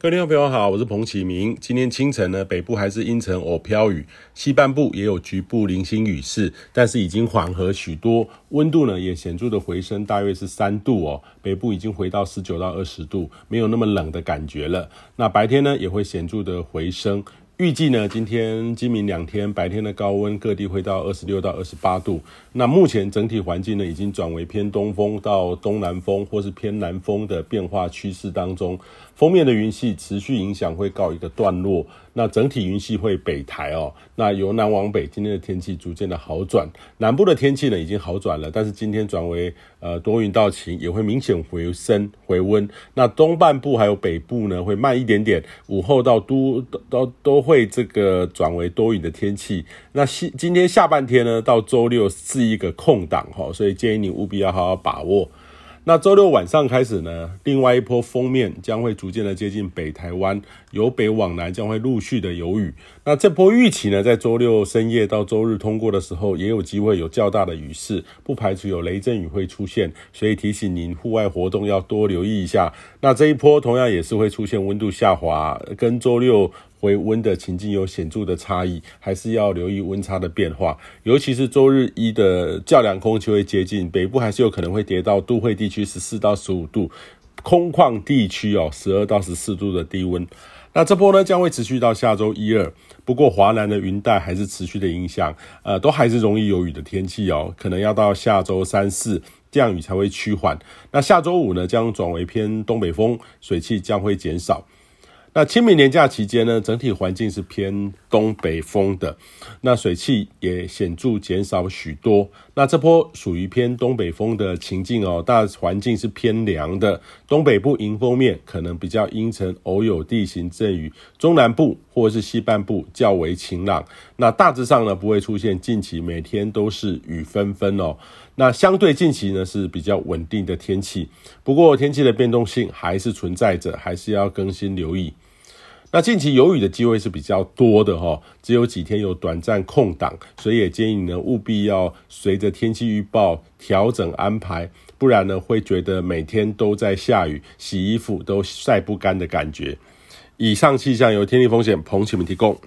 各位听众朋友好，我是彭启明。今天清晨呢，北部还是阴沉偶飘雨，西半部也有局部零星雨势，但是已经缓和许多，温度呢也显著的回升，大约是三度哦。北部已经回到十九到二十度，没有那么冷的感觉了。那白天呢也会显著的回升。预计呢，今天、今明两天白天的高温各地会到二十六到二十八度。那目前整体环境呢，已经转为偏东风到东南风，或是偏南风的变化趋势当中。锋面的云系持续影响会告一个段落。那整体云系会北抬哦。那由南往北，今天的天气逐渐的好转。南部的天气呢已经好转了，但是今天转为呃多云到晴，也会明显回升回温。那东半部还有北部呢会慢一点点，午后到都都都都会这个转为多云的天气。那今今天下半天呢到周六是一个空档哈，所以建议你务必要好好把握。那周六晚上开始呢，另外一波锋面将会逐渐的接近北台湾，由北往南将会陆续的有雨。那这波预期呢，在周六深夜到周日通过的时候，也有机会有较大的雨势，不排除有雷阵雨会出现，所以提醒您户外活动要多留意一下。那这一波同样也是会出现温度下滑，跟周六。回温的情境有显著的差异，还是要留意温差的变化，尤其是周日一的较凉空气会接近北部，还是有可能会跌到都会地区十四到十五度，空旷地区哦十二到十四度的低温。那这波呢将会持续到下周一二，不过华南的云带还是持续的影响，呃，都还是容易有雨的天气哦，可能要到下周三四降雨才会趋缓。那下周五呢将转为偏东北风，水汽将会减少。那清明连假期间呢，整体环境是偏东北风的，那水汽也显著减少许多。那这波属于偏东北风的情境哦，大环境是偏凉的。东北部迎风面可能比较阴沉，偶有地形阵雨；中南部或是西半部较为晴朗。那大致上呢，不会出现近期每天都是雨纷纷哦。那相对近期呢是比较稳定的天气，不过天气的变动性还是存在着，还是要更新留意。那近期有雨的机会是比较多的哈，只有几天有短暂空档，所以也建议你呢务必要随着天气预报调整安排，不然呢会觉得每天都在下雨，洗衣服都晒不干的感觉。以上气象由天气风险彭启明提供。